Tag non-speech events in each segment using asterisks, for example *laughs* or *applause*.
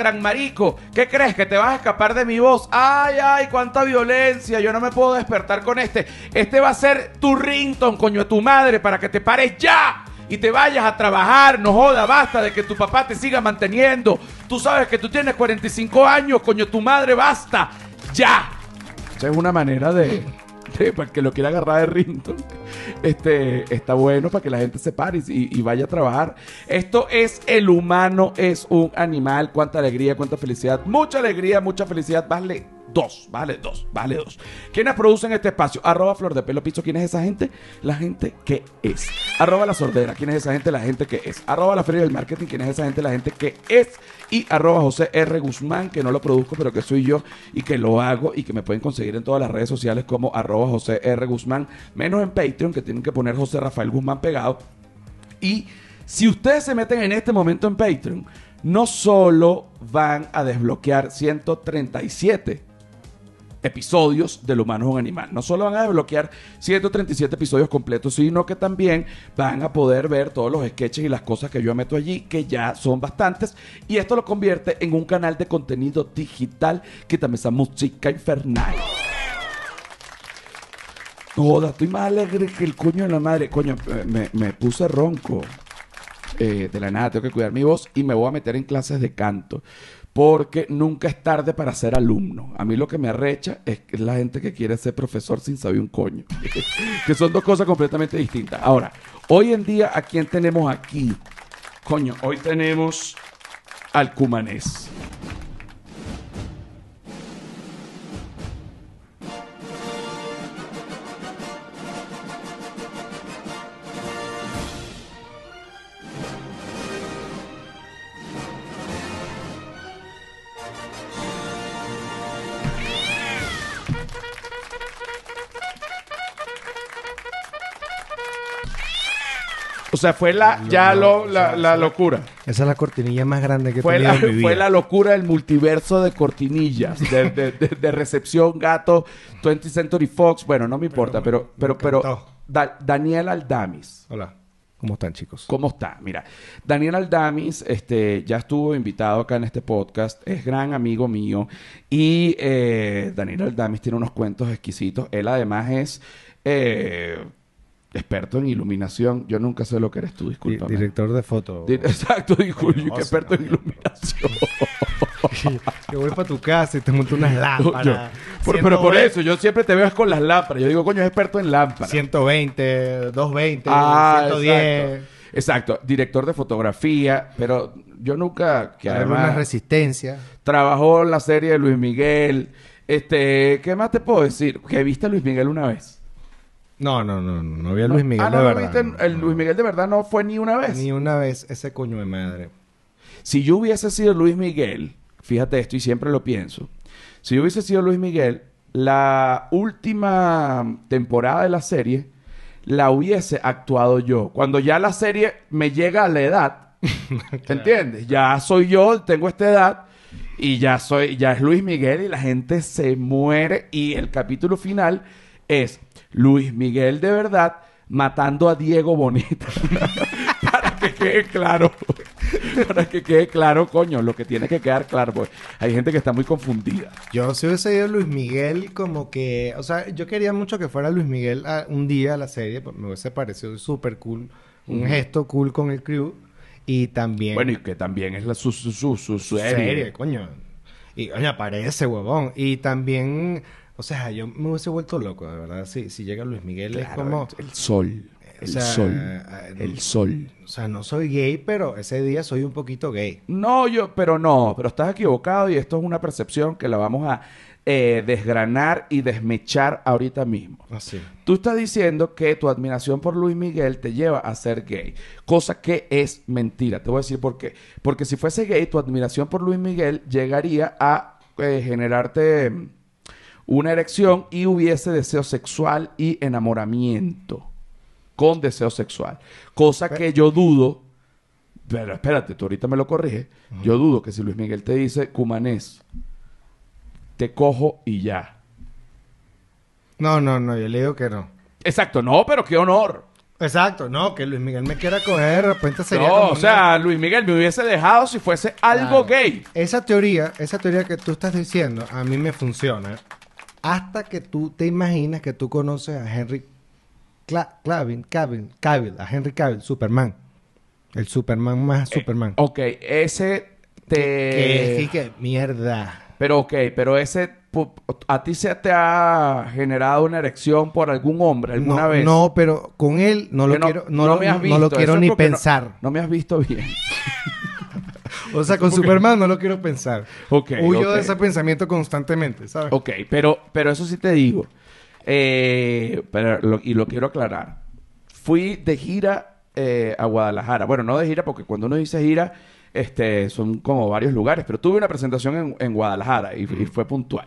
gran marico? ¿Qué crees? ¿Que te vas a escapar de mi voz? Ay, ay, cuánta violencia. Yo no me puedo despertar con este. Este va a ser tu rington, coño, tu madre, para que te pares ya y te vayas a trabajar. No joda, basta de que tu papá te siga manteniendo. Tú sabes que tú tienes 45 años, coño, tu madre, basta. Ya. Esa es una manera de, *laughs* para que lo quiera agarrar de rington. Este, está bueno para que la gente se pare y, y vaya a trabajar. Esto es el humano, es un animal. Cuánta alegría, cuánta felicidad. Mucha alegría, mucha felicidad. Vale dos, vale dos, vale dos. ¿Quiénes producen este espacio? Arroba Flor de Pelo Piso. ¿Quién es esa gente? La gente que es. Arroba La Sordera. ¿Quién es esa gente? La gente que es. Arroba La Feria del Marketing. ¿Quién es esa gente? La gente que es. Y arroba José R. Guzmán, que no lo produzco, pero que soy yo y que lo hago y que me pueden conseguir en todas las redes sociales como arroba José R. Guzmán, menos en Patreon, que tienen que poner José Rafael Guzmán pegado. Y si ustedes se meten en este momento en Patreon, no solo van a desbloquear 137 episodios del humano es un animal. No solo van a desbloquear 137 episodios completos, sino que también van a poder ver todos los sketches y las cosas que yo meto allí, que ya son bastantes. Y esto lo convierte en un canal de contenido digital que también es música infernal. Joda, estoy más alegre que el coño de la madre. Coño, eh, me, puse ronco. Eh, de la nada, tengo que cuidar mi voz y me voy a meter en clases de canto. Porque nunca es tarde para ser alumno. A mí lo que me arrecha es la gente que quiere ser profesor sin saber un coño. *laughs* que son dos cosas completamente distintas. Ahora, hoy en día, ¿a quién tenemos aquí? Coño, hoy tenemos al cumanés. O sea, fue la, ya lo, la, la locura. Esa es la cortinilla más grande que he Fue tenido la, en mi vida. fue la locura del multiverso de cortinillas, de, de- de- de recepción, gato, 20th Century Fox. Bueno, no me importa, pero, pero, pero, encantó. Da- Daniel Aldamis. Hola. ¿Cómo están, chicos? ¿Cómo está? Mira, Daniel Aldamis este, ya estuvo invitado acá en este podcast, es gran amigo mío y eh, Daniel Aldamis tiene unos cuentos exquisitos. Él además es eh, experto en iluminación. Yo nunca sé lo que eres tú, Di- discúlpame. director de foto. Di- Exacto, que sé, experto en iluminación. *laughs* Yo voy para tu casa y te monto unas *laughs* lámparas. Yo- por- pero por eso, yo siempre te veo con las lámparas. Yo digo, coño, es experto en lámparas. 120, 220, Ah, 110. Exacto. Exacto, director de fotografía, pero yo nunca, que Darle una además resistencia. trabajó en la serie de Luis Miguel. Este, ¿qué más te puedo decir? Que viste a Luis Miguel una vez. No, no, no, no, no vi a Luis Miguel ah, no, de no verdad. viste, no, el no. Luis Miguel de verdad no fue ni una vez. Ni una vez ese coño de madre. Si yo hubiese sido Luis Miguel, fíjate esto y siempre lo pienso. Si yo hubiese sido Luis Miguel, la última temporada de la serie la hubiese actuado yo. Cuando ya la serie me llega a la edad, *laughs* ¿entiendes? Ya soy yo, tengo esta edad y ya soy, ya es Luis Miguel y la gente se muere y el capítulo final es Luis Miguel de verdad matando a Diego Bonita. *laughs* Para que quede claro. Para que quede claro, coño, lo que tiene que quedar claro. Pues hay gente que está muy confundida. Yo si hubiese ido Luis Miguel como que... O sea, yo quería mucho que fuera Luis Miguel a- un día a la serie. pues, Me hubiese parecido súper cool. Un gesto cool con el crew. Y también... Bueno, y que también es la, su, su su serie. serie, coño. Y coño, aparece, huevón. Y también... O sea, yo me hubiese vuelto loco, de verdad. Si, si llega Luis Miguel es como... el sol. O El sea, sol. eh, El sol. O sea, no soy gay, pero ese día soy un poquito gay. No, yo, pero no, pero estás equivocado y esto es una percepción que la vamos a eh, desgranar y desmechar ahorita mismo. Así. Tú estás diciendo que tu admiración por Luis Miguel te lleva a ser gay, cosa que es mentira. Te voy a decir por qué. Porque si fuese gay, tu admiración por Luis Miguel llegaría a eh, generarte una erección y hubiese deseo sexual y enamoramiento con deseo sexual. Cosa que yo dudo, pero espérate, tú ahorita me lo corriges, yo dudo que si Luis Miguel te dice, Cumanés, te cojo y ya. No, no, no. Yo le digo que no. Exacto, no, pero qué honor. Exacto, no, que Luis Miguel me quiera coger, de repente sería No, como o una- sea, Luis Miguel me hubiese dejado si fuese algo Claro. gay. Esa teoría, esa teoría que tú estás diciendo, a mí me funciona. Hasta que tú te imaginas que tú conoces a Henry Cla Clavin, Cavill, Cavill, a Henry Cavill, Superman. El Superman más Superman. Ok, ese te... que sí que mierda. Pero ok, pero ese... ¿A ti se te ha generado una erección por algún hombre alguna no, vez? no, pero con él no Que lo quiero, no, lo, me has no visto. lo Eso quiero ni pensar. No, me has visto bien. *laughs* O sea, *laughs* con Superman no lo quiero pensar. Ok, Huyo ok. de ese pensamiento constantemente, ¿sabes? Ok, pero, pero eso sí te digo. Eh, pero lo- y lo quiero aclarar. Fui de gira eh, a Guadalajara. Bueno, no de gira porque cuando uno dice gira, este, son como varios lugares. Pero tuve una presentación en, en Guadalajara y, y fue puntual.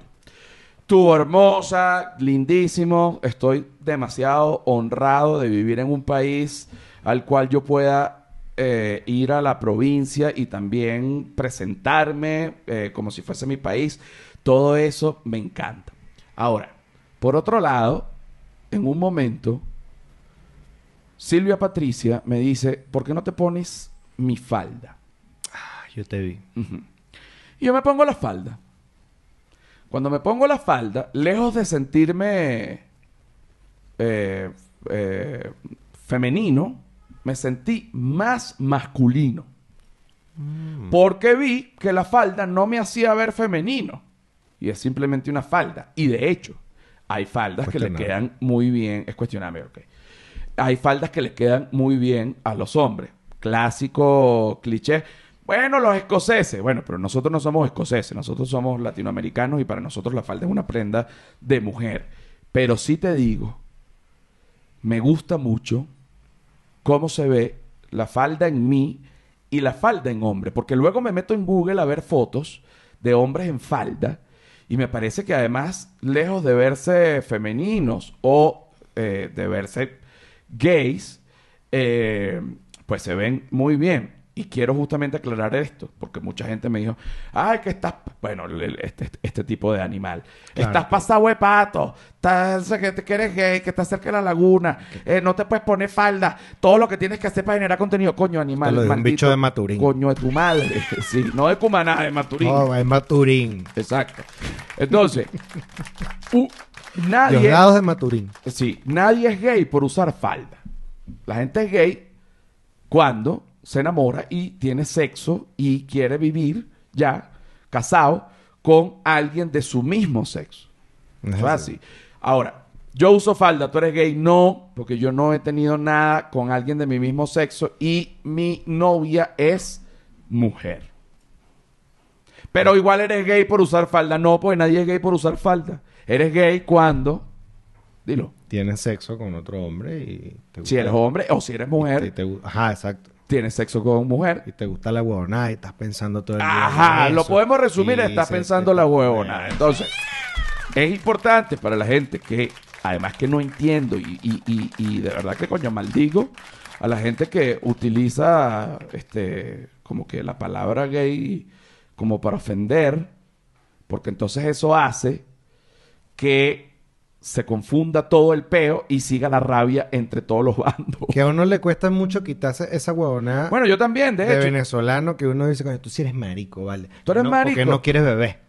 Estuvo hermosa, lindísimo. Estoy demasiado honrado de vivir en un país al cual yo pueda eh, ir a la provincia y también presentarme eh, como si fuese mi país. Todo eso me encanta. Ahora, por otro lado, en un momento, Silvia Patricia me dice, ¿por qué no te pones mi falda? Ah, yo te vi. Y yo me pongo la falda. Cuando me pongo la falda, lejos de sentirme eh, eh, femenino, me sentí más masculino. Porque vi que la falda no me hacía ver femenino. Y es simplemente una falda. Y de hecho, hay faldas que le quedan muy bien. Es cuestionable, ok. Hay faldas que le quedan muy bien a los hombres. Clásico cliché. Bueno, los escoceses. Bueno, pero nosotros no somos escoceses. Nosotros somos latinoamericanos y para nosotros la falda es una prenda de mujer. Pero sí te digo, me gusta mucho cómo se ve la falda en mí y la falda en hombre. Porque luego me meto en Google a ver fotos de hombres en falda y me parece que además, lejos de verse femeninos o eh, de verse gays, eh, pues se ven muy bien. Y quiero justamente aclarar esto, porque mucha gente me dijo, ay, que estás, bueno, este, este tipo de animal, Claro, estás pasado de pato, estás, que, eres gay, que estás cerca de la laguna, eh, no te puedes poner falda, todo lo que tienes que hacer para generar contenido, coño, animal. Lo de un bicho de Maturín. Coño de tu madre, *laughs* sí, no de Cumaná, de Maturín. Oh, es Maturín. Exacto. Entonces, u- nadie, Diosdados de Maturín. sí, nadie es gay por usar falda. La gente es gay cuando se enamora y tiene sexo y quiere vivir ya casado con alguien de su mismo sexo. Es así. Ahora, yo uso falda, tú eres gay, no, porque yo no he tenido nada con alguien de mi mismo sexo y mi novia es mujer. Pero igual eres gay por usar falda, no, porque nadie es gay por usar falda. Eres gay cuando, dilo, Tienes sexo con otro hombre y te gusta. si eres hombre o si eres mujer, te Ajá, exacto. Tienes sexo con mujer. Y te gusta la huevonada y estás pensando todo el día. Ajá, lo podemos resumir, estás pensando te- la huevona. Entonces, es importante para la gente que, además que no entiendo y, y- y- y de verdad que coño maldigo a la gente que utiliza este como que la palabra gay como para ofender, porque entonces eso hace que se confunda todo el peo y siga la rabia entre todos los bandos. Que a uno le cuesta mucho quitarse esa huevonada Bueno, yo también, de, de hecho. venezolano que uno dice, coño, tú sí eres marico, ¿vale? Tú eres no, marico. Porque no quieres bebé.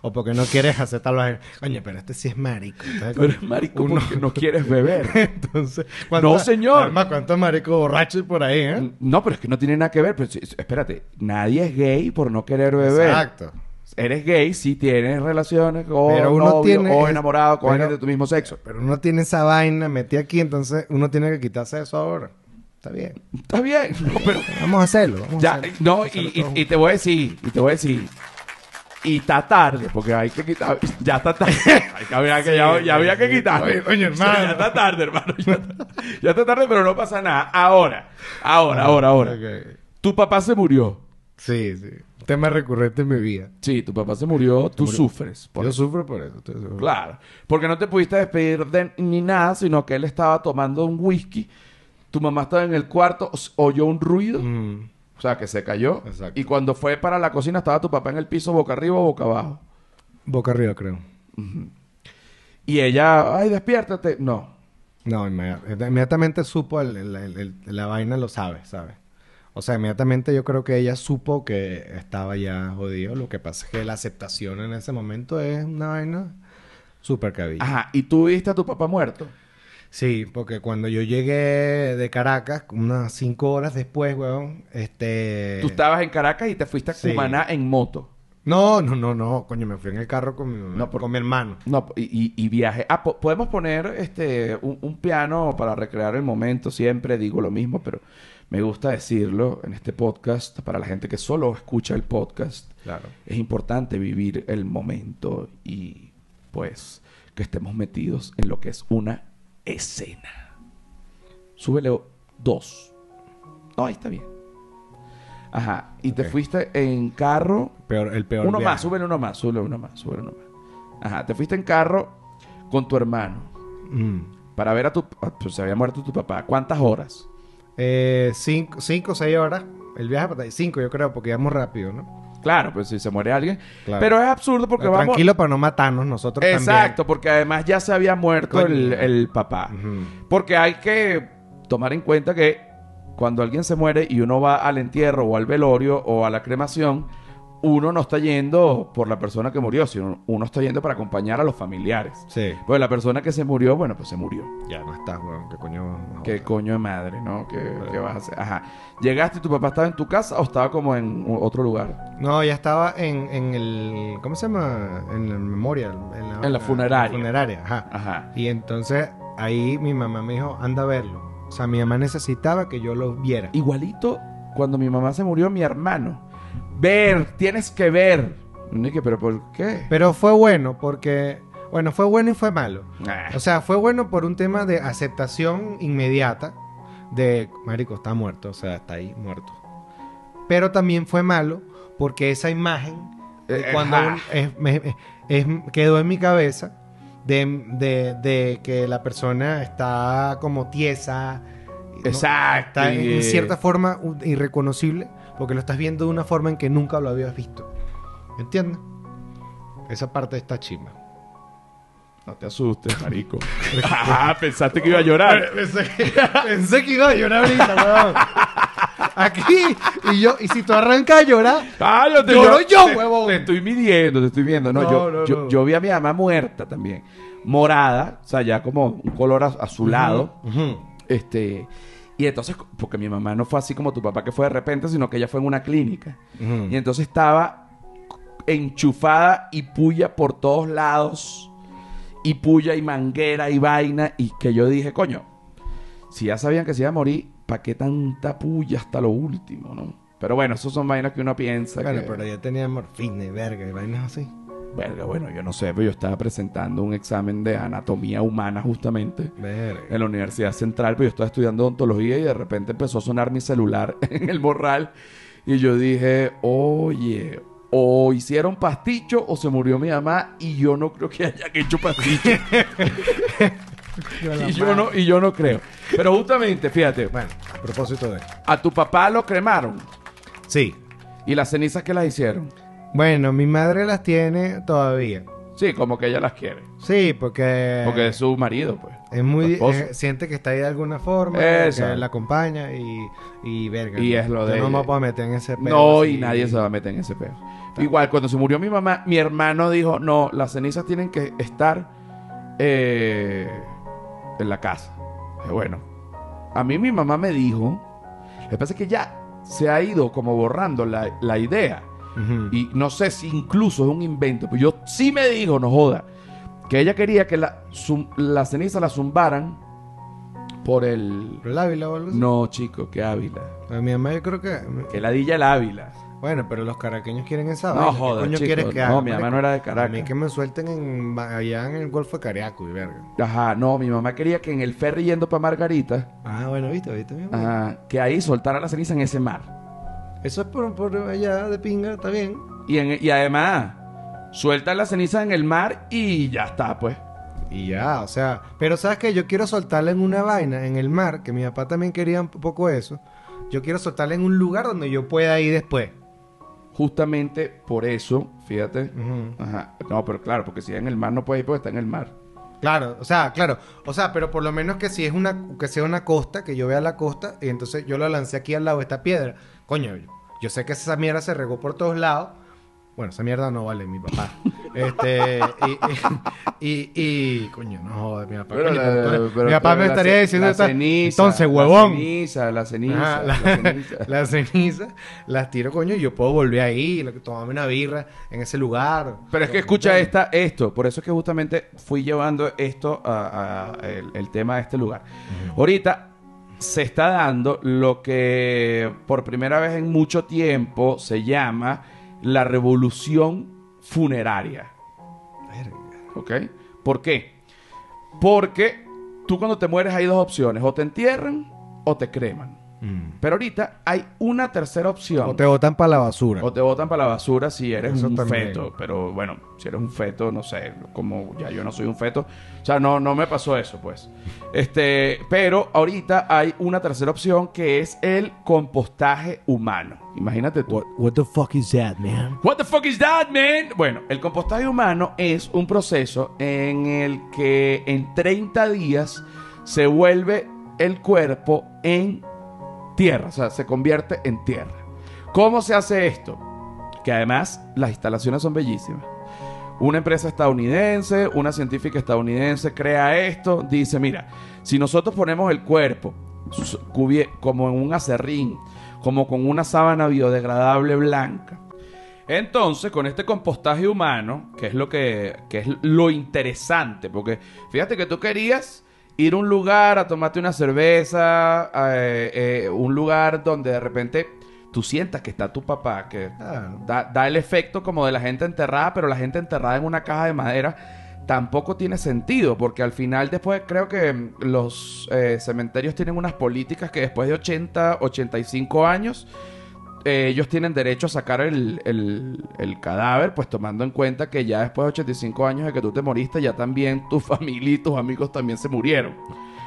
O porque no quieres hacer tal vaina. Coño, pero este sí es marico. Entonces, Tú eres marico uno- porque no quieres beber. *laughs* Entonces, No, señor. Además, ¿cuántos maricos borrachos por ahí, eh? No, pero es que no tiene nada que ver. Pero, espérate, nadie es gay por no querer beber. Exacto. Eres gay si tienes relaciones o Pero uno novio tiene o enamorado con pero- alguien de tu mismo sexo. Pero uno tiene esa vaina metida aquí, entonces uno tiene que quitarse eso ahora. Está bien. Está bien, no, pero Vamos a hacerlo. Vamos a ya, hacerlo. no, Vamos a y, y- y te voy a decir, y te voy a decir, y está tarde, porque hay que quitar, ya está tarde, *laughs* Hay que- había que, ya, ya había que quitar. Oye, hermano. *laughs* Ya está tarde, hermano, ya está, ya está tarde, pero no pasa nada. Ahora, ahora, ahora, ahora. Ok. Tu papá se murió. Sí, sí. Tema recurrente en mi vida. Sí, tu papá se murió, tú murió. sufres. por Yo eso. sufro por eso. Claro, porque no te pudiste despedir de ni nada, sino que él estaba tomando un whisky, tu mamá estaba en el cuarto, oyó un ruido, Mm. o sea, que se cayó, Exacto. y cuando fue para la cocina estaba tu papá en el piso, boca arriba o boca abajo. Boca arriba, creo. Y ella, ay, despiértate. No, No, inmedi- inmediatamente supo el- el- el- el- la vaina, lo sabe, ¿sabes? O sea, inmediatamente yo creo que ella supo que estaba ya jodido. Lo que pasa es que la aceptación en ese momento es una vaina súper cabilla. Ajá, ¿y tú viste a tu papá muerto? Sí, porque cuando yo llegué de Caracas, unas cinco horas después, weón, este... Tú estabas en Caracas y te fuiste a Sí. Cumaná en moto. No, no, no, no, coño, me fui en el carro con mi, No, por- con mi hermano. No, y, y, viaje. Ah, po- podemos poner este un, un piano para recrear el momento. Siempre digo lo mismo, pero me gusta decirlo en este podcast para la gente que solo escucha el podcast. Claro. Es importante vivir el momento y pues que estemos metidos en lo que es una escena. Súbele dos. No, ahí está bien. Ajá. Y te fuiste en carro. Peor, el peor Uno viaje. más, súbele uno más, súbele uno más, súbele uno más. Ajá. Te fuiste en carro con tu hermano Mm. para ver a tu... a- pues, se había muerto tu papá. ¿Cuántas horas? Eh, cinco, cinco o seis horas. El viaje para cinco, yo creo, porque íbamos rápido, ¿no? Claro, pues si se muere alguien. Claro. Pero es absurdo porque Pero vamos... Tranquilo para no matarnos nosotros Exacto, porque además ya se había muerto el, el papá. también. Porque hay que tomar en cuenta que cuando alguien se muere y uno va al entierro o al velorio o a la cremación, uno no está yendo por la persona que murió, sino uno está yendo para acompañar a los familiares. Sí. Pues la persona que se murió, bueno, pues se murió. Ya no estás, weón. ¿Qué coño? Qué coño de madre, ¿no? ¿Qué, qué vas a hacer? Ajá. ¿Llegaste y tu papá estaba en tu casa o estaba como en otro lugar? No, ya estaba en, en el... ¿Cómo se llama? En el memorial. En En la funeraria. funeraria, ajá. Ajá. Y entonces ahí mi mamá me dijo, anda a verlo. O sea, mi mamá necesitaba que yo lo viera. Igualito, cuando mi mamá se murió, mi hermano. Ver, tienes que ver. ¿pero por qué? Pero fue bueno porque... Bueno, fue bueno y fue malo. Ah. O sea, fue bueno por un tema de aceptación inmediata de, Marico, está muerto, o sea, está ahí muerto. Pero también fue malo porque esa imagen, de Eh, cuando un- es- me- es- quedó en mi cabeza de, de- de que la persona está como tiesa. ¿no? Exacto. Está en, y- en cierta forma irreconocible porque lo estás viendo de una forma en que nunca lo habías visto. ¿Entiendes? Esa parte está chimba. No te asustes, marico. Ajá, *laughs* pensaste que iba a llorar. *laughs* Pensé que, pensé que iba a llorar ahorita, weón. Aquí, y yo, y si tú arrancas a llorar, Cállate, Lloro yo, te- huevón. Te estoy midiendo, te estoy viendo. No, No, yo, no, yo, yo vi a mi mamá muerta también. Morada, o sea, ya como un color az- azulado. Este. Y entonces, porque mi mamá no fue así como tu papá que fue de repente, sino que ella fue en una clínica. Y entonces estaba enchufada y puya por todos lados. Y puya y manguera y vaina. Y que yo dije, coño, si ya sabían que se iba a morir, ¿para qué tanta puya hasta lo último, no? Pero bueno, esos son vainas que uno piensa Bueno, que... pero ya tenía morfina y verga y vainas así. Verga, bueno, yo no sé, pero yo estaba presentando un examen de anatomía humana justamente Verga. en la Universidad Central, pero yo estaba estudiando odontología y de repente empezó a sonar mi celular *laughs* en el morral y yo dije, oye, o hicieron pasticho o se murió mi mamá y yo no creo que hayan hecho pasticho. *laughs* y, yo no, y yo no creo. Pero justamente, fíjate, Bueno, a propósito de... a tu papá lo cremaron Sí. y las cenizas que las hicieron. Bueno, mi madre las tiene todavía. Sí, como que ella las quiere. Sí, porque... Porque es su marido, pues. Es muy... eh, siente que está ahí de alguna forma. Eso. Que la acompaña y... Y verga. Y es lo Yo de no me puedo meter en ese pedo No, así. y nadie se va a meter en ese pedo. Igual, cuando se murió mi mamá, mi hermano dijo, no, las cenizas tienen que estar eh, en la casa. Bueno, a mí mi mamá me dijo, lo que pasa es que ya se ha ido como borrando la, la idea. Y no sé si incluso es un invento, pero yo sí me dijo, no joda, que ella quería que la, zum- la ceniza la zumbaran por el... ¿Pero el Ávila o algo así? No, chico, que Ávila. A mi mamá yo creo que... Que ladilla el Ávila. Bueno, pero los caraqueños quieren esa No, vaina. ¿Qué coño chico. quieres que No, haga? mi mamá no era de A Caracas. mí que me suelten en, allá en el Golfo de Cariaco y verga. Ajá, no, mi mamá quería que en el ferry yendo para Margarita, Ah, bueno, viste, viste, mi ajá, que ahí soltara la ceniza en ese mar. Eso es por, por allá de pinga, está bien. Y, en- y además, suelta la ceniza en el mar y ya está, pues. Y ya, o sea, pero sabes que yo quiero soltarla en una vaina, en el mar, que mi papá también quería un poco eso. Yo quiero soltarla en un lugar donde yo pueda ir después. Justamente por eso, fíjate. Ujú. Ajá. No, pero claro, porque si en el mar no puede ir porque está en el mar. Claro, o sea, claro. O sea, pero por lo menos que si es una, que sea una costa, que yo vea la costa, y entonces yo lo lancé aquí al lado de esta piedra. Coño, yo, sé que esa mierda se regó por todos lados. Bueno, esa mierda no vale, mi papá. *laughs* Este, y, y, y, coño, no joder, mi papá. Pero coño, la- mi papá pero me estaría ce- diciendo la esta- ceniza, entonces, huevón. La ceniza, la ceniza, Ajá, la la- ceniza. las tiro, coño, y yo puedo volver ahí, tomarme una birra en ese lugar. Pero es que escucha esta, esto, por eso es que justamente fui llevando esto a, a el, el tema de este lugar. Ahorita se está dando lo que por primera vez en mucho tiempo se llama la revolución funeraria. ¿Ok? ¿Por qué? Porque tú cuando te mueres hay dos opciones, o te entierran o te creman. Mm. Pero ahorita hay una tercera opción. O te botan para la basura. O te botan para la basura si eres Eso un también. feto. Pero bueno, si eres un feto, no sé, como ya yo no soy un feto. O sea, no, no me pasó eso, pues. Este, pero ahorita hay una tercera opción que es el compostaje humano. Imagínate tú. what the fuck is that, man? What the fuck is that, man? Bueno, el compostaje humano es un proceso en el que en 30 días se vuelve el cuerpo en tierra, o sea, se convierte en tierra. ¿Cómo se hace esto? Que además las instalaciones son bellísimas. Una empresa estadounidense, una científica estadounidense crea esto, dice, mira, si nosotros ponemos el cuerpo como en un acerrín, como con una sábana biodegradable blanca, entonces, con este compostaje humano, que es lo que, que es lo interesante, porque fíjate que tú querías ir a un lugar a tomarte una cerveza, eh, eh, un lugar donde de repente tú sientas que está tu papá, que da, da el efecto como de la gente enterrada, pero la gente enterrada en una caja de madera tampoco tiene sentido, porque al final después creo que los eh, cementerios tienen unas políticas que después de 80, 85 años, eh, ellos tienen derecho a sacar el, el- el cadáver, pues tomando en cuenta que ya después de 85 años de que tú te moriste, ya también tu *laughs* familia y tus amigos también se murieron.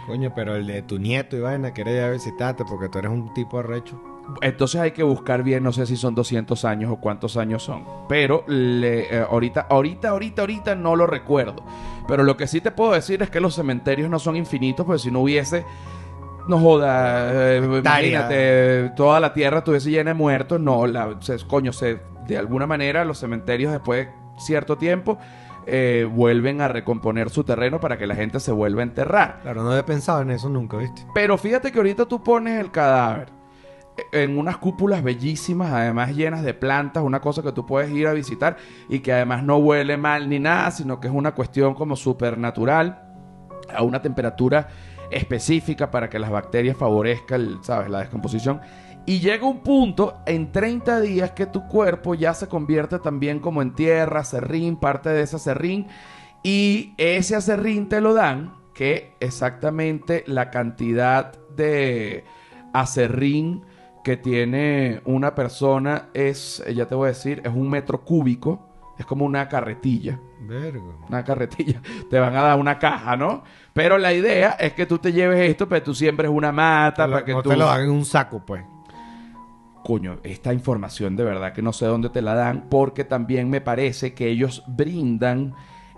Coño, pero el de tu nieto y vaina quiere ir a visitarte porque tú eres un tipo arrecho. Entonces hay que buscar bien, no sé si son 200 años o cuántos años son. Pero le- eh, ahorita, ahorita, ahorita, ahorita no lo recuerdo. Pero lo que sí te puedo decir es que los cementerios no son infinitos, porque si no hubiese, no joda, eh, imagínate, toda la tierra estuviese llena de muertos. No, la, se- coño, se, de alguna manera los cementerios después de cierto tiempo eh, vuelven a recomponer su terreno para que la gente se vuelva a enterrar. Claro, no había pensado en eso nunca, ¿viste? Pero fíjate que ahorita tú pones el cadáver en unas cúpulas bellísimas, además llenas de plantas, una cosa que tú puedes ir a visitar y que además no huele mal ni nada, sino que es una cuestión como supernatural a una temperatura específica para que las bacterias favorezcan, ¿sabes? La descomposición. Y llega un punto en 30 días que tu cuerpo ya se convierte también como en tierra, serrín, parte de ese serrín. Y ese acerrín te lo dan, que exactamente la cantidad de acerrín que tiene una persona es, ya te voy a decir, es un metro cúbico. Es como una carretilla Vergo. una carretilla, *laughs* te van a dar una caja, ¿no? Pero la idea es que tú te lleves esto, pero tú siembres una mata, lo- para que no tú... te lo dan en un saco, pues. Coño, esta información de verdad que no sé dónde te la dan, porque también me parece que ellos brindan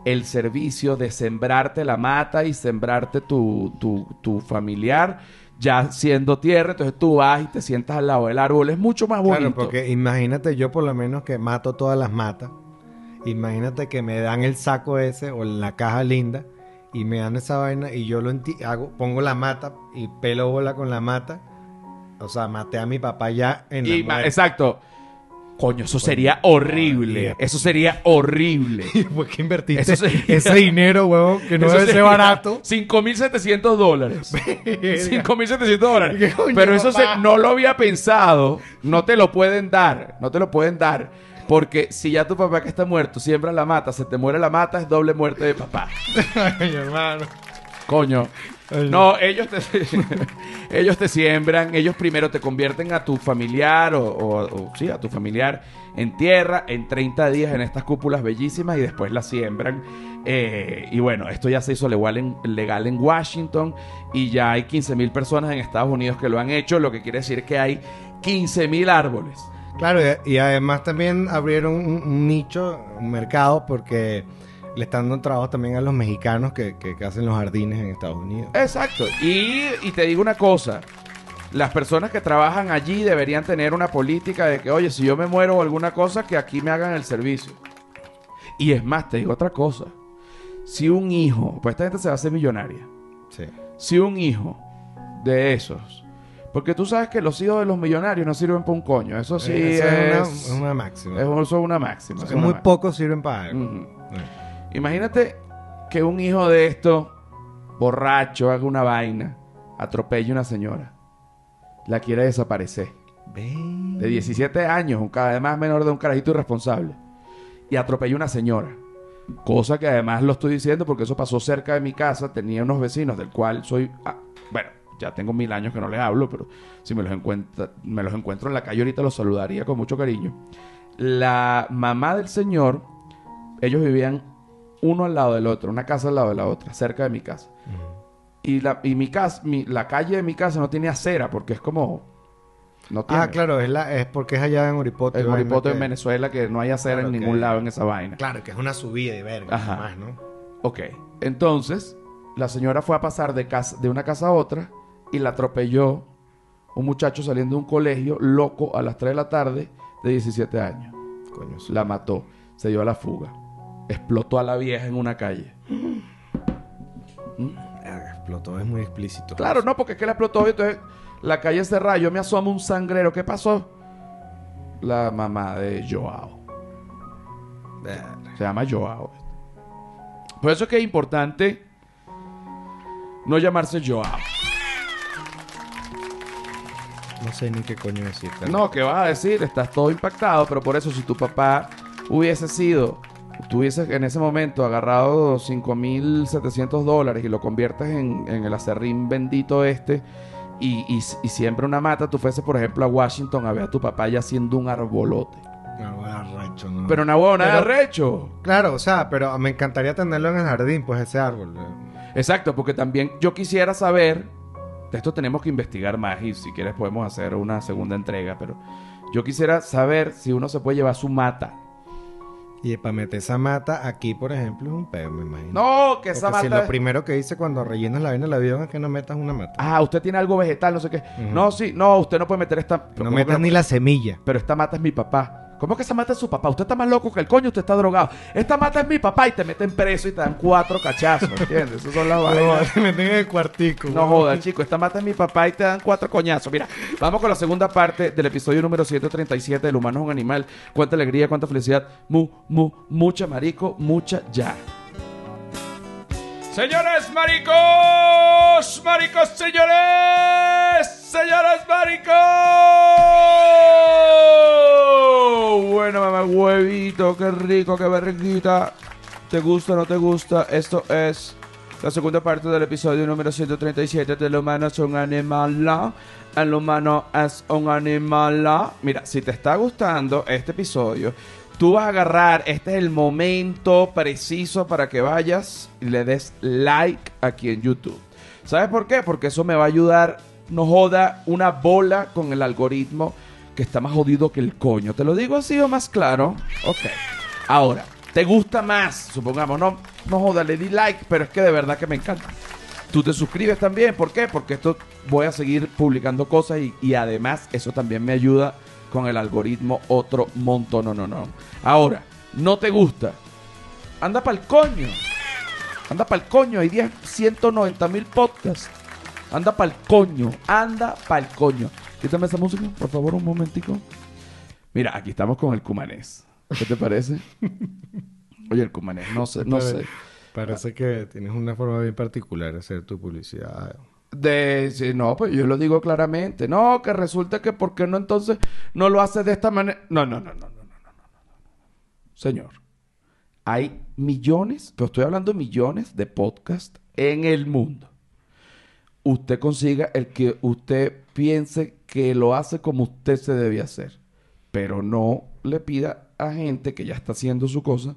el servicio de sembrarte la mata y sembrarte tu, tu, tu familiar ya siendo tierra, entonces tú vas y te sientas al lado del árbol, es mucho más bonito. Claro, porque imagínate yo por lo menos que mato todas las matas. Imagínate que me dan el saco ese o la caja linda y me dan esa vaina y yo lo hago, pongo la mata y pelo bola con la mata. O sea, maté a mi papá ya en la Y ma- muerte. exacto. Coño, eso sería horrible. Eso sería horrible. *laughs* ¿Por qué invertiste sería- *laughs* ese dinero, huevón? Que no Eso debe ser barato. *laughs* 5.700 dólares. 5.700 dólares. ¿Qué coño, Pero eso se- no lo había pensado. No te lo pueden dar. No te lo pueden dar. Porque si ya tu papá que está muerto siembra la mata, se te muere la mata, es doble muerte de papá. *laughs* Ay, hermano. Coño. Ay, No, ellos te, *laughs* ellos te siembran, ellos primero te convierten a tu familiar o, o- o, sí, a tu familiar en tierra en 30 días en estas cúpulas bellísimas y después la siembran. Eh, y bueno, esto ya se hizo legal en, legal en Washington y ya hay 15 mil personas en Estados Unidos que lo han hecho, lo que quiere decir que hay 15 mil árboles. Claro, y, y además también abrieron un, un nicho, un mercado, porque Le están dando trabajo también a los mexicanos que, que- que hacen los jardines en Estados Unidos. Exacto. Y, y te digo una cosa. Las personas que trabajan allí deberían tener una política de que, oye, si yo me muero o alguna cosa, que aquí me hagan el servicio. Y es más, te digo otra cosa. Si un hijo, pues esta gente se va a hacer millonaria. Sí. Si un hijo de esos, porque tú sabes que los hijos de los millonarios no sirven para un coño. Eso sí Eh, Eso es, una, una máxima. es eso es una máxima. Eso es muy pocos sirven para algo. Eh. Imagínate que un hijo de esto, borracho, haga una vaina, atropelle a una señora, la quiere desaparecer. De 17 años, un además menor de un carajito irresponsable, y atropella a una señora. Cosa que además lo estoy diciendo porque eso pasó cerca de mi casa. Tenía unos vecinos del cual soy. ah, bueno, ya tengo mil años que no les hablo, pero si me los, encuentra, me los encuentro en la calle ahorita los saludaría con mucho cariño. La mamá del señor, ellos vivían uno al lado del otro, una casa al lado de la otra, cerca de mi casa. Y, la, y mi casa, mi- la calle de mi casa no tiene acera porque es como. No tiene. Ah, claro, es, la, es porque es allá en Oripoto. El vaina Moripoto en Venezuela que no hay acera Claro en que- ningún lado en esa vaina. Claro, que es una subida de verga. Ajá. Más, ¿no? Ok. Entonces, la señora fue a pasar de, casa, de una casa a otra y la atropelló un muchacho saliendo de un colegio, loco, a las 3 de la tarde, de 17 años. Coño. La mató. Se dio a la fuga. Explotó a la vieja en una calle. Verga, explotó, es muy explícito. Claro, no, porque es que la explotó y entonces la calle cerrada. Yo me asomo un sangrero. ¿Qué pasó? La mamá de Joao. Se llama Joao. Por eso es que es importante no llamarse Joao. No sé ni qué coño decir. No, ¿qué vas a decir? Estás todo impactado, pero por eso si tu papá hubiese sido, tuviese en ese momento agarrado 5.700 dólares y lo conviertes en, en el acerrín bendito este y, y, y siempre una mata, tú fueses por ejemplo a Washington a ver a tu papá ya haciendo un arbolote. No, arrecho, no. Pero una huevona de Pero- arrecho. Claro, o sea, pero me encantaría tenerlo en el jardín, pues ese árbol. Exacto, porque también yo quisiera saber, de esto tenemos que investigar más y si quieres podemos hacer una segunda entrega, pero yo quisiera saber si uno se puede llevar su mata. Y para meter esa mata aquí, por ejemplo, es un peo, me imagino. No, que Porque esa si mata... lo primero que dice cuando rellenas la vaina del avión es que no metas una mata. Ah, usted tiene algo vegetal, no sé qué. No, sí, no, usted no puede meter esta... no ¿Cómo metas ni la semilla. Pero esta mata es mi papá. ¿Cómo que esa mata es su papá? Usted está más loco que el coño, usted está drogado. Esta mata es mi papá y te meten preso y te dan cuatro cachazos, ¿entiendes? Esas son las *laughs* vainas. te meten en el cuartico. No jodas, chico. Esta mata es mi papá y te dan cuatro coñazos. Mira, vamos con la segunda parte del episodio número 137. El humano es un animal. Cuánta alegría, cuánta felicidad. Mu, mu, mucha marico, mucha ya. Señores maricos, maricos, señores, señores maricos. Bueno, mamá, huevito, qué rico, qué verguita. ¿Te gusta o no te gusta? Esto es la segunda parte del episodio número 137 del humano es un animal. El humano es un animal. Mira, si te está gustando este episodio, tú vas a agarrar, este es el momento preciso para que vayas y le des like aquí en YouTube. ¿Sabes por qué? Porque eso me va a ayudar, no joda, una bola con el algoritmo que está más jodido que el coño. ¿Te lo digo así o más claro? Ok. Ahora, ¿te gusta más? Supongamos, no, no joda, le di like, pero es que de verdad que me encanta. Tú te suscribes también, ¿por qué? Porque esto voy a seguir publicando cosas y, y además eso también me ayuda con el algoritmo otro montón, no, no, no. Ahora, ¿no te gusta? Anda pa'l coño. Anda pa'l coño, hay 10, 190 mil podcasts. Anda pa'l coño, anda pa'l coño. Quítame esa música, por favor, un momentico. Mira, aquí estamos con el cumanés. ¿Qué te parece? *laughs* Oye, el cumanés, no sé, no sé. Parece que tienes una forma bien particular de hacer tu publicidad. De, no, pues yo lo digo claramente. No, que resulta que ¿por qué no entonces no lo haces de esta manera? No, no, no, no, no, no, no, no. Señor, hay millones, pero estoy hablando de millones de podcasts en el mundo. Usted consiga el que usted piense que lo hace como usted se debe hacer. Pero no le pida a gente que ya está haciendo su cosa.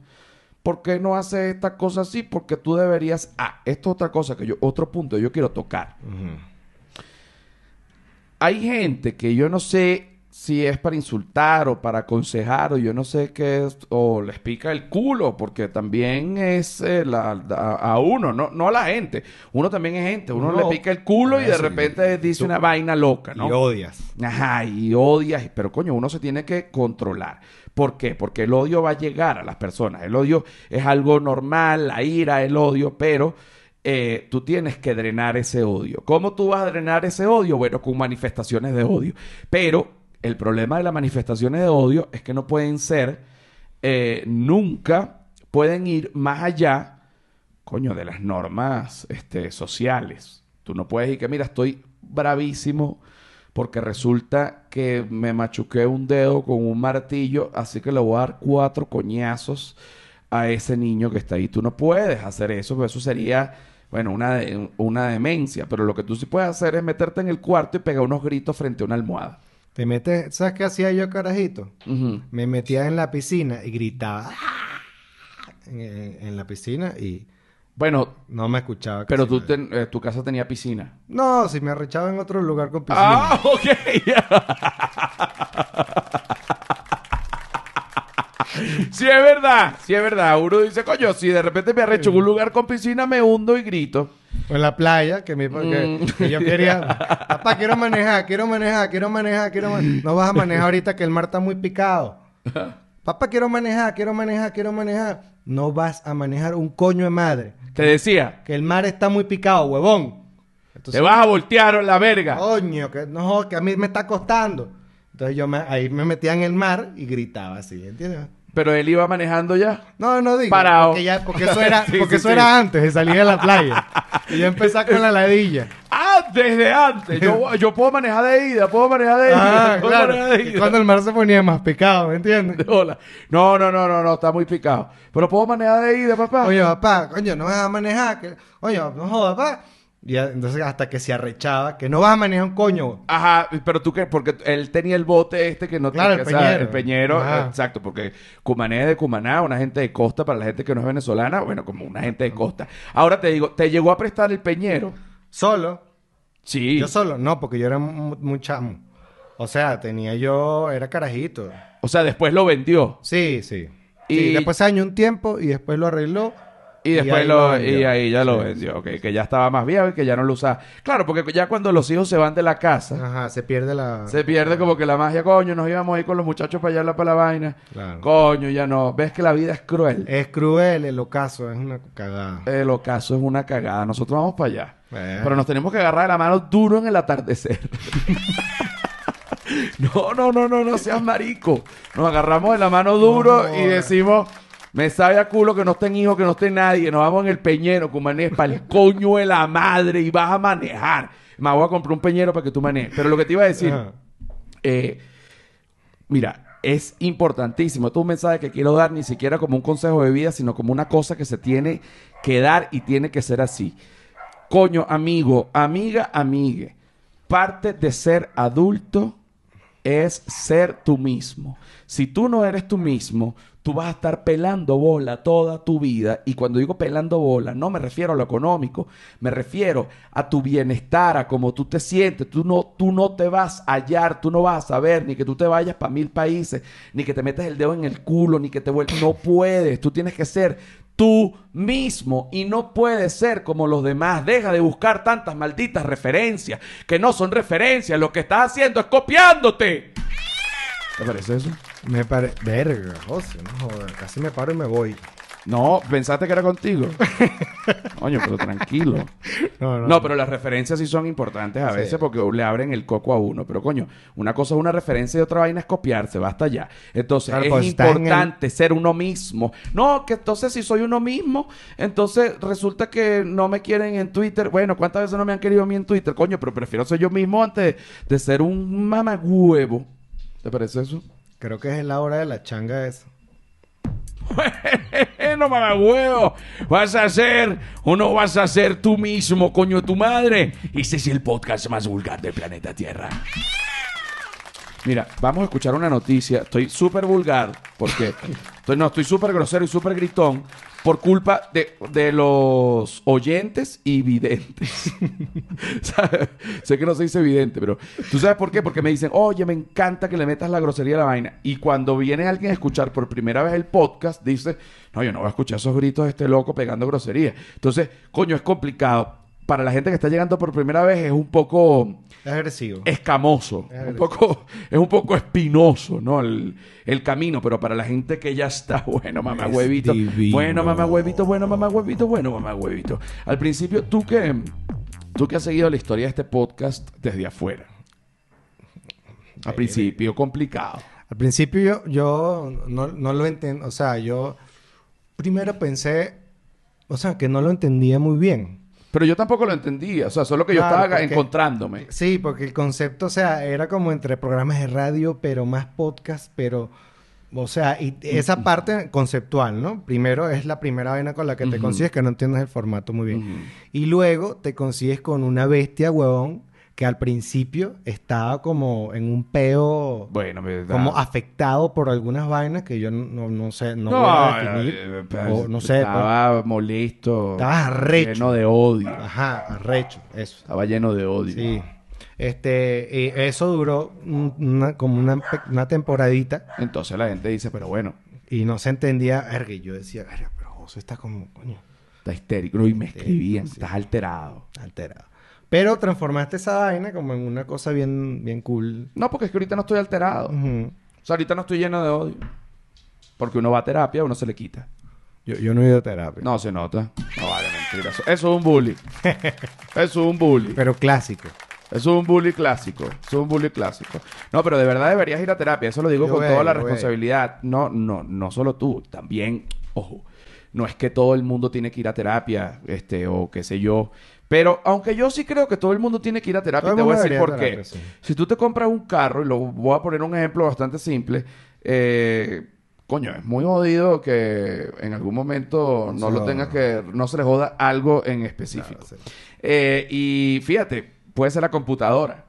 ¿Por qué no hace esta cosa así? Porque tú deberías. Ah, esto es otra cosa que yo, otro punto que yo quiero tocar. Hay gente que yo no sé si es para insultar o para aconsejar o yo no sé qué es, o les pica el culo, porque también es eh, la- a, a uno, no, no a la gente. Uno también es gente, uno No, le pica el culo y de repente y- dice una vaina loca, ¿no? Y odias. Ajá, y odias, pero coño, uno se tiene que controlar. ¿Por qué? Porque el odio va a llegar a las personas. El odio es algo normal, la ira, el odio, pero eh, tú tienes que drenar ese odio. ¿Cómo tú vas a drenar ese odio? Bueno, con manifestaciones de odio. Pero el problema de las manifestaciones de odio es que no pueden ser, eh, nunca pueden ir más allá, coño, de las normas este, sociales. Tú no puedes ir que, mira, estoy bravísimo porque resulta que me machuqué un dedo con un martillo, así que le voy a dar cuatro coñazos a ese niño que está ahí. Tú no puedes hacer eso, porque eso sería, bueno, una, una demencia. Pero lo que tú sí puedes hacer es meterte en el cuarto y pegar unos gritos frente a una almohada. Te metes, ¿sabes qué hacía yo, carajito? Me metía en la piscina y gritaba "Ah", en, en- en la piscina y Bueno, no me escuchaba. pero tú ten- eh, tu casa tenía piscina. No, si me arrechaba en otro lugar con piscina. Ah, *laughs* ok. sí es verdad, sí es verdad. Uno dice, coño, si de repente me arrecho en un lugar con piscina, me hundo y grito. O en la playa, que, mi, que- Mm. que yo quería... *laughs* Papá, quiero manejar, quiero manejar, quiero manejar, quiero manejar. No vas a manejar ahorita que el mar está muy picado. *laughs* Papá, quiero manejar, quiero manejar, quiero manejar. No vas a manejar un coño de madre. Te decía, Que el mar está muy picado, huevón. Entonces, te vas a voltear la verga. Coño, que no, que a mí me está costando. Entonces yo me, ahí me metía en el mar y gritaba así, ¿entiendes? Pero él iba manejando ya. No, no digo. Parado. Porque, ya, porque eso era, *laughs* Sí, porque sí, eso sí. era antes de salir de la playa. Y yo empecé con la ladilla. Ah, desde antes. Yo, *laughs* yo puedo manejar de ida, puedo manejar de ida. Ah, puedo claro. manejar de Y ida. cuando el mar se ponía más picado, ¿me entiendes? *laughs* Hola. No, no, no, no, no, está muy picado. Pero puedo manejar de ida, papá. Oye, papá, coño, no vas a manejar. Que... Oye, no jodas, papá. Y entonces hasta que se arrechaba, que no vas a manejar un coño. Ajá, pero tú qué, porque él tenía el bote este que no Claro, el o sea, peñero. el peñero, Ajá. exacto, porque Cumané es de Cumaná, una gente de costa, para la gente que no es venezolana, bueno, como una gente de costa. Ahora te digo, ¿te llegó a prestar el peñero? Solo. Sí. Yo solo, no, porque yo era mu- muy chamo. O sea, tenía yo, era carajito. O sea, después lo vendió. Sí, sí. Y- Sí, después se dañó un tiempo y después lo arregló. Y después ahí lo, y ahí ya lo Sí, vendió, ok, que ya estaba más viejo y que ya no lo usaba. Claro, porque ya cuando los hijos se van de la casa, Ajá, se pierde la... se pierde como que la magia, coño, nos íbamos a ir con los muchachos para allá para la vaina. Claro. Coño, ya no. Ves que la vida es cruel. Es cruel el ocaso, es una cagada. El ocaso es una cagada. Nosotros vamos para allá. Eh. Pero nos tenemos que agarrar de la mano duro en el atardecer. *laughs* no, no, no, no, no seas marico. Nos agarramos de la mano duro No, y decimos, me sabe a culo que no estén hijos, que no esté nadie. Nos vamos en el peñero, con manejes para el coño de la madre y vas a manejar. Me voy a comprar un peñero para que tú manejes. Pero lo que te iba a decir, eh, mira, es importantísimo. Esto es un mensaje que quiero dar ni siquiera como un consejo de vida, sino como una cosa que se tiene que dar y tiene que ser así. Coño, amigo, amiga, amigue. Parte de ser adulto es ser tú mismo. Si tú no eres tú mismo, tú vas a estar pelando bola toda tu vida. Y cuando digo pelando bola, no me refiero a lo económico, me refiero a tu bienestar, a cómo tú te sientes. Tú no, tú no te vas a hallar, tú no vas a saber, ni que tú te vayas para mil países, ni que te metas el dedo en el culo, ni que te vuelvas. No puedes, tú tienes que ser tú mismo y no puedes ser como los demás. Deja de buscar tantas malditas referencias que no son referencias. Lo que estás haciendo es copiándote. ¿Te parece eso? Me parece... Verga, José, no jodas. Casi me paro y me voy. No, pensaste que era contigo. *laughs* Coño, pero tranquilo. No, no. No, pero las referencias sí son importantes a Sí. veces porque le abren el coco a uno. Pero coño, una cosa es una referencia y otra vaina es copiarse, basta ya. Entonces Claro, es pues, el- importante ser uno mismo. No, que entonces si soy uno mismo, entonces resulta que no me quieren en Twitter. Bueno, ¿cuántas veces no me han querido a mí en Twitter? Coño, pero prefiero ser yo mismo antes de ser un mamagüevo. ¿Te parece eso? Creo que es la hora de la changa esa. No mamagüevo. Vas a ser o no vas a ser tú mismo, coño de tu madre. Este es el podcast más vulgar del planeta Tierra. Mira, vamos a escuchar una noticia. Estoy súper vulgar porque estoy, no, estoy súper grosero y súper gritón por culpa de, los oyentes y videntes. *laughs* Sé que no se dice vidente, pero ¿tú sabes por qué? Porque me dicen, oye, me encanta que le metas la grosería a la vaina. Y cuando viene alguien a escuchar por primera vez el podcast, dice, no, yo no voy a escuchar esos gritos de este loco pegando grosería. Entonces, coño, es complicado. Para la gente que está llegando por primera vez es un poco Es agresivo. escamoso, Es un poco, es un poco espinoso, ¿no? El, el camino, pero para la gente que ya está, *laughs* bueno, mamá Es huevito, divino. bueno, mamá huevito, bueno, mamá huevito, bueno, mamá huevito. Al principio, tú que, tú que has seguido la historia de este podcast desde afuera. Al principio, complicado. Al principio yo, yo no, no lo entendí, o sea, yo primero pensé, o sea, que no lo entendía muy bien. Pero yo tampoco lo entendía, o sea, solo que yo Claro, estaba porque- encontrándome. Sí, porque el concepto, o sea, era como entre programas de radio, pero más podcast, pero, o sea, y esa parte conceptual, ¿no? Primero es la primera vaina con la que te Ujú. consigues, que no entiendes el formato muy bien. Y luego te consigues con una bestia, huevón, que al principio estaba como en un peo, Bueno, como afectado por algunas vainas que yo no, sé, no, No, voy a definir. eh, o no sé, pues, Estaba molesto. Estabas arrecho. Lleno de odio. Ajá, arrecho, eso. Estaba lleno de odio. Sí. Este, y eso duró una, como una, una temporadita Entonces la gente dice, pero bueno, y no se entendía. Verga, y yo decía, pero José está como, coño, está histérico. Y me escribían, sí. estás alterado. alterado. Pero transformaste esa vaina como en una cosa bien, bien cool. No, porque es que ahorita no estoy alterado. O sea, ahorita no estoy lleno de odio. Porque uno va a terapia, uno se le quita. yo, yo no he ido a terapia. No se nota. No vale, mentira. Eso, eso es un bully. *laughs* Eso es un bully. Pero clásico. Eso es un bully clásico. Eso es un bully clásico. No, pero de verdad deberías ir a terapia. Eso lo digo Yo con toda la responsabilidad. No, no, no solo tú. También, ojo, no es que todo el mundo tiene que ir a terapia, este, o qué sé yo. Pero aunque yo sí creo que todo el mundo tiene que ir a terapia, Todo te voy a decir por qué. sí. Si tú te compras un carro, y lo voy a poner un ejemplo bastante simple, eh, coño, es muy jodido que en algún momento no lo tengas que, no se le joda algo en específico. Claro, sí. Eh, y fíjate, puede ser la computadora.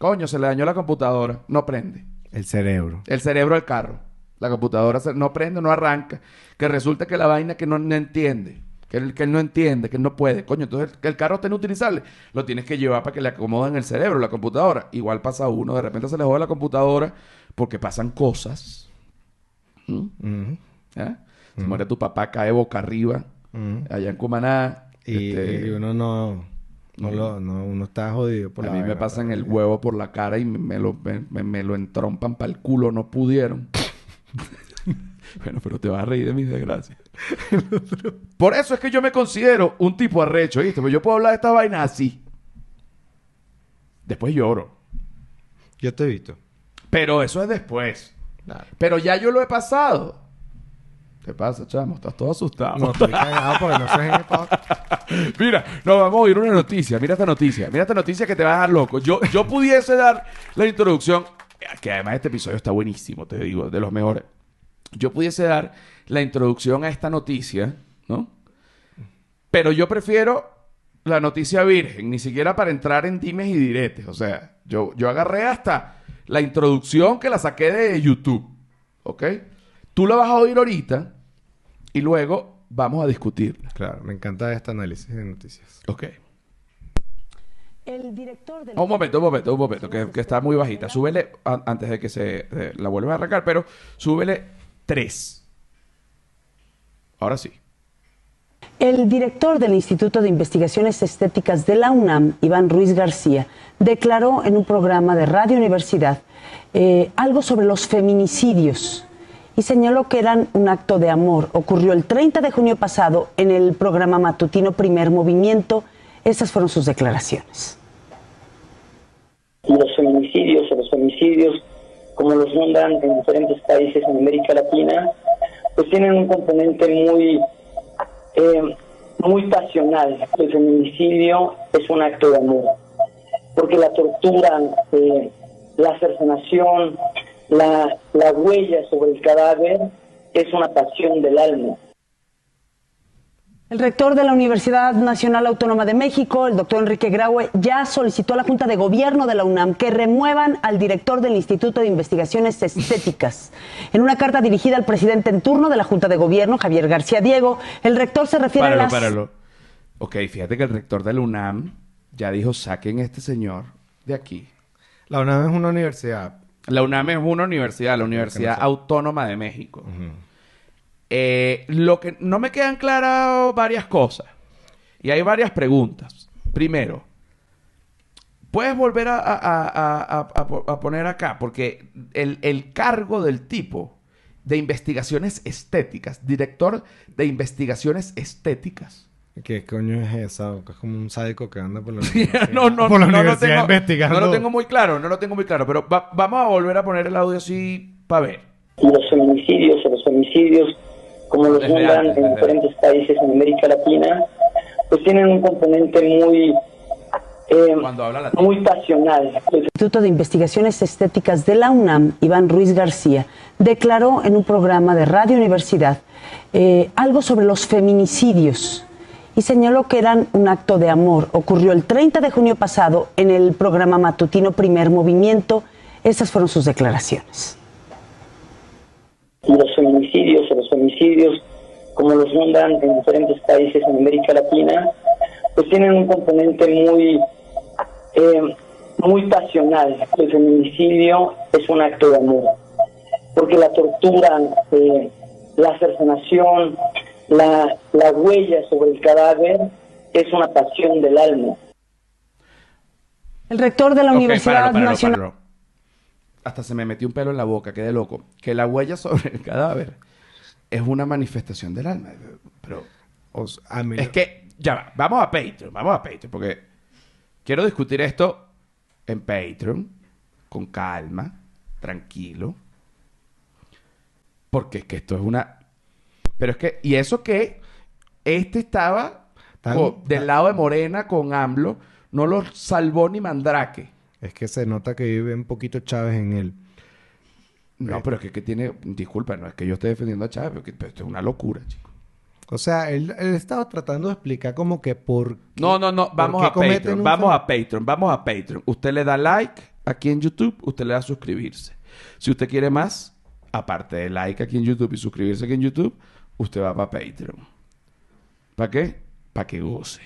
Coño, se le dañó la computadora, no prende. El cerebro. El cerebro del carro. La computadora se- no prende, no arranca. Que resulta que la vaina que no, no entiende. Que él, que él no entiende, que él no puede. Coño, entonces el, el carro está inutilizable. Lo tienes que llevar para que le acomoden el cerebro, la computadora. Igual pasa a uno, de repente se le jode la computadora porque pasan cosas. ¿Mm? ¿Eh? Se muere tu papá, cae boca arriba, allá en Cumaná. Y, Este, y uno no, no, lo, no, uno está jodido por a la mí me pasan el huevo por la cara y me, lo, me- me lo entrompan para el culo, no pudieron. *laughs* bueno, pero te vas a reír de mis desgracias. Por eso es que yo me considero un tipo arrecho, ¿viste? Porque yo puedo hablar de esta vaina así. Después lloro. Yo te he visto. Pero eso es después. Claro. Pero ya yo lo he pasado. ¿Qué pasa, chamo? Estás todo asustado. No, estoy cagado porque no sé en. *laughs* Mira, no, vamos a oír una noticia. Mira esta noticia. Mira esta noticia que te va a dejar loco. Yo, yo pudiese dar la introducción, que además este episodio está buenísimo, te digo, de los mejores. Yo pudiese dar la introducción a esta noticia, ¿no? Pero yo prefiero la noticia virgen, ni siquiera para entrar en dimes y diretes. O sea, yo, yo agarré hasta la introducción que la saqué de YouTube, ¿ok? Tú la vas a oír ahorita y luego vamos a discutirla. Claro, me encanta este análisis de noticias. Ok. El director del Un momento, un momento, un momento, que, que está muy bajita. Súbele a- antes de que se eh, la vuelva a arrancar, pero súbele tres. Ahora sí. El director del Instituto de Investigaciones Estéticas de la UNAM, Iván Ruiz García, declaró en un programa de Radio Universidad eh, algo sobre los feminicidios y señaló que eran un acto de amor. Ocurrió el 30 de junio pasado en el programa matutino Primer Movimiento. Estas fueron sus declaraciones. los feminicidios o los homicidios, como los nombran en diferentes países en América Latina, pues tienen un componente muy, eh, muy pasional. El feminicidio es un acto de amor, porque la tortura, eh, la cercenación, la, la huella sobre el cadáver es una pasión del alma. El rector de la Universidad Nacional Autónoma de México, el doctor Enrique Graue, ya solicitó a la Junta de Gobierno de la UNAM que remuevan al director del Instituto de Investigaciones Estéticas. En una carta dirigida al presidente en turno de la Junta de Gobierno, Javier García Diego, el rector se refiere Páralo, a las... páralo. Ok, fíjate que el rector de la UNAM ya dijo, saquen a este señor de aquí. La UNAM es una universidad. La UNAM es una universidad, la Universidad Autónoma de México. Eh, lo que no me quedan claras varias cosas. Y hay varias preguntas. Primero, ¿puedes volver a, a- a- a- a- a poner acá? Porque el, el cargo del tipo de investigaciones estéticas, director de investigaciones estéticas. ¿Qué coño es esa? Que Es como un sádico que anda por la *laughs* no, no, por la no lo universidad tengo, investigando. no lo tengo muy claro, no lo tengo muy claro. Pero va- vamos a volver a poner el audio así para ver. los feminicidios o los femicidios, como los nombran en diferentes países en América Latina, pues tienen un componente muy, eh, Cuando habla la muy pasional. El Instituto de Investigaciones Estéticas de la UNAM, Iván Ruiz García, declaró en un programa de Radio Universidad eh, algo sobre los feminicidios y señaló que eran un acto de amor. Ocurrió el 30 de junio pasado en el programa matutino Primer Movimiento. Estas fueron sus declaraciones. Y los feminicidios o los femicidios, como los nombran en diferentes países en América Latina, pues tienen un componente muy, eh, muy pasional. El feminicidio es un acto de amor, porque la tortura, eh, la cercenación, la, la huella sobre el cadáver es una pasión del alma. El rector de la Universidad páralo, páralo, Nacional... páralo. Hasta se me metió un pelo en la boca, quedé loco. Que la huella sobre el cadáver es una manifestación del alma. Pero O sea, es que, ya va, vamos a Patreon, vamos a Patreon, porque quiero discutir esto en Patreon, con calma, tranquilo. Porque es que esto es una... Pero es que, y eso que este estaba Tan- del lado de Morena con AMLO, no lo salvó ni Mandrake. Es que se nota que vive un poquito Chávez en él. No, pero es que, que tiene... Disculpa, no es que yo esté defendiendo a Chávez, pero, que- pero esto es una locura, chico. O sea, él, él estaba tratando de explicar como que por... qué- No, no, no. Vamos a Patreon. Vamos a Patreon. Vamos a Patreon. Usted le da like aquí en YouTube. Usted le da suscribirse. Si usted quiere más, aparte de like aquí en YouTube y suscribirse aquí en YouTube, usted va para Patreon. ¿Para qué? Para que goce.